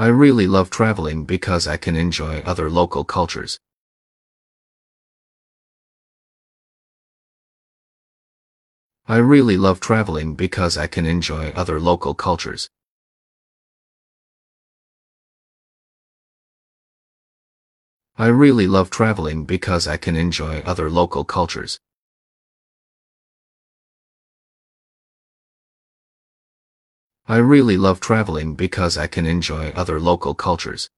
I really love traveling because I can enjoy other local cultures. I really love traveling because I can enjoy other local cultures. I really love traveling because I can enjoy other local cultures. I really love traveling because I can enjoy other local cultures.